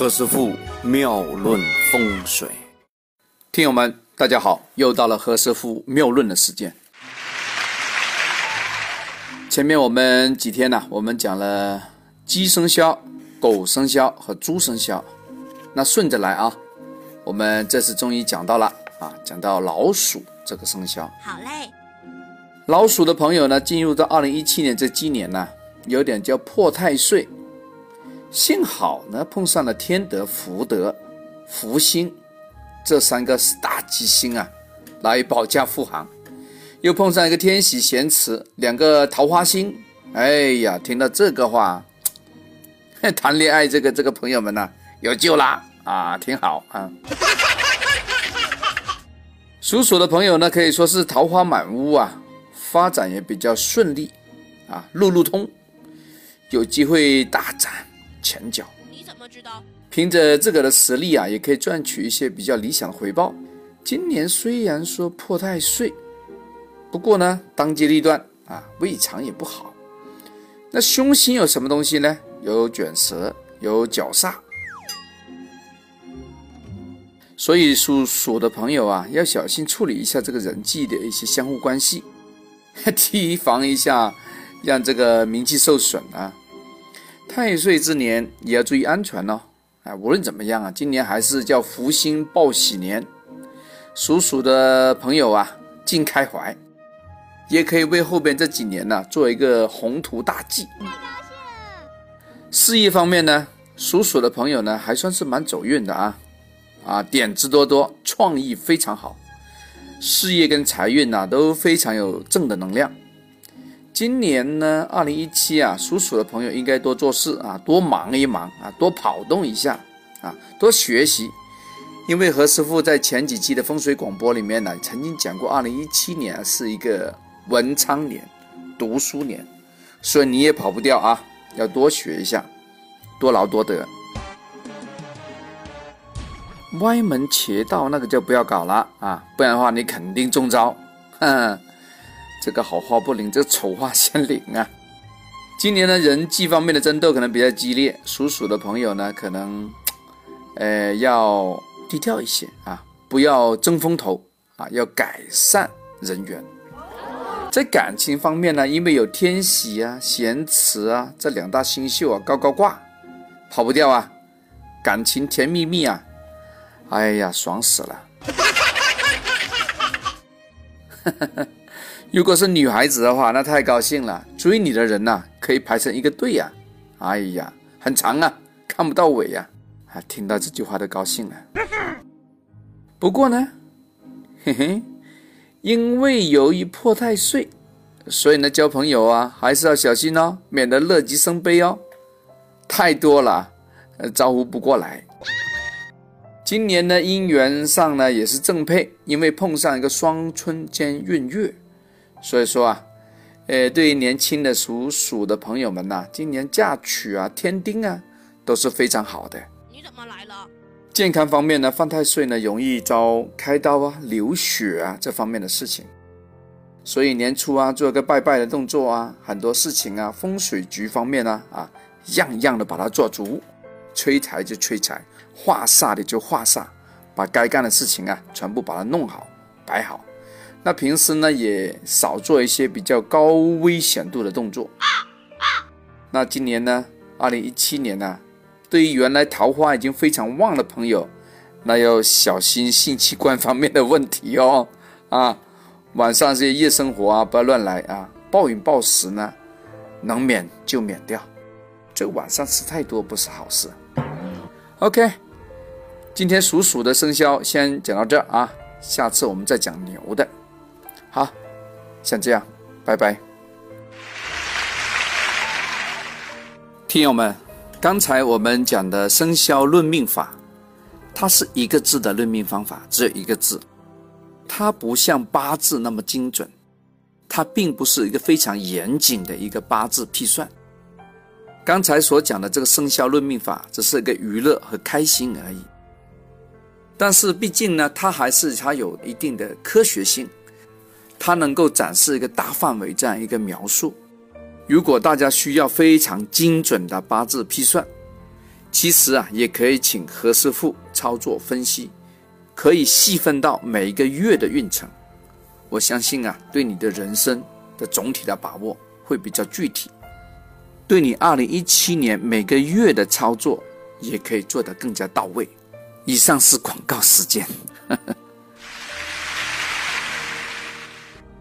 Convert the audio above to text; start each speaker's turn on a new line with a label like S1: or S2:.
S1: 何师傅妙论风水，
S2: 听友们，大家好，又到了何师傅妙论的时间。前面我们几天呢，我们讲了鸡生肖、狗生肖和猪生肖，那顺着来啊，我们这次终于讲到了啊，讲到老鼠这个生肖。
S3: 好嘞，
S2: 老鼠的朋友呢，进入到二零一七年这鸡年呢，有点叫破太岁。幸好呢，碰上了天德、福德、福星这三个大吉星啊，来保驾护航。又碰上一个天喜、贤慈两个桃花星。哎呀，听到这个话，谈恋爱这个这个朋友们呢，有救啦啊，挺好啊。属鼠的朋友呢，可以说是桃花满屋啊，发展也比较顺利啊，路路通，有机会大展。前脚，
S3: 你怎么知道？
S2: 凭着自个的实力啊，也可以赚取一些比较理想的回报。今年虽然说破太岁，不过呢，当机立断啊，未尝也不好。那凶星有什么东西呢？有卷舌，有脚煞。所以属鼠的朋友啊，要小心处理一下这个人际的一些相互关系，提防一下让这个名气受损啊。太岁之年也要注意安全哦。哎，无论怎么样啊，今年还是叫福星报喜年。属鼠的朋友啊，尽开怀，也可以为后边这几年呢做一个宏图大计。事业方面呢，属鼠的朋友呢还算是蛮走运的啊，啊，点子多多，创意非常好，事业跟财运呢都非常有正的能量。今年呢，二零一七啊，属鼠的朋友应该多做事啊，多忙一忙啊，多跑动一下啊，多学习。因为何师傅在前几期的风水广播里面呢，曾经讲过，二零一七年是一个文昌年，读书年，所以你也跑不掉啊，要多学一下，多劳多得。歪门邪道那个就不要搞了啊，不然的话你肯定中招。哼。这个好话不灵，这个丑话先灵啊！今年呢，人际方面的争斗可能比较激烈，属鼠的朋友呢，可能，呃，要低调一些啊，不要争风头啊，要改善人缘。在感情方面呢，因为有天喜啊、咸池啊这两大星宿啊高高挂，跑不掉啊，感情甜蜜蜜啊，哎呀，爽死了！哈哈哈。如果是女孩子的话，那太高兴了。追你的人呐，可以排成一个队呀。哎呀，很长啊，看不到尾呀。啊，听到这句话都高兴了。不过呢，嘿嘿，因为由于破太岁，所以呢，交朋友啊，还是要小心哦，免得乐极生悲哦。太多了，呃，招呼不过来。今年呢，姻缘上呢也是正配，因为碰上一个双春兼闰月。所以说啊，呃，对于年轻的属鼠的朋友们呐，今年嫁娶啊、添丁啊，都是非常好的。
S3: 你怎么来了？
S2: 健康方面呢，犯太岁呢，容易遭开刀啊、流血啊这方面的事情。所以年初啊，做一个拜拜的动作啊，很多事情啊，风水局方面呢，啊，样样的把它做足，催财就催财，化煞的就化煞，把该干的事情啊，全部把它弄好、摆好。那平时呢，也少做一些比较高危险度的动作。那今年呢，二零一七年呢，对于原来桃花已经非常旺的朋友，那要小心性器官方面的问题哦。啊，晚上这些夜生活啊，不要乱来啊。暴饮暴食呢，能免就免掉。这晚上吃太多不是好事。OK，今天属鼠的生肖先讲到这啊，下次我们再讲牛的。好，像这样，拜拜。听友们，刚才我们讲的生肖论命法，它是一个字的论命方法，只有一个字，它不像八字那么精准，它并不是一个非常严谨的一个八字批算。刚才所讲的这个生肖论命法，只是一个娱乐和开心而已。但是毕竟呢，它还是它有一定的科学性。它能够展示一个大范围这样一个描述。如果大家需要非常精准的八字批算，其实啊，也可以请何师傅操作分析，可以细分到每一个月的运程。我相信啊，对你的人生的总体的把握会比较具体，对你二零一七年每个月的操作也可以做得更加到位。以上是广告时间，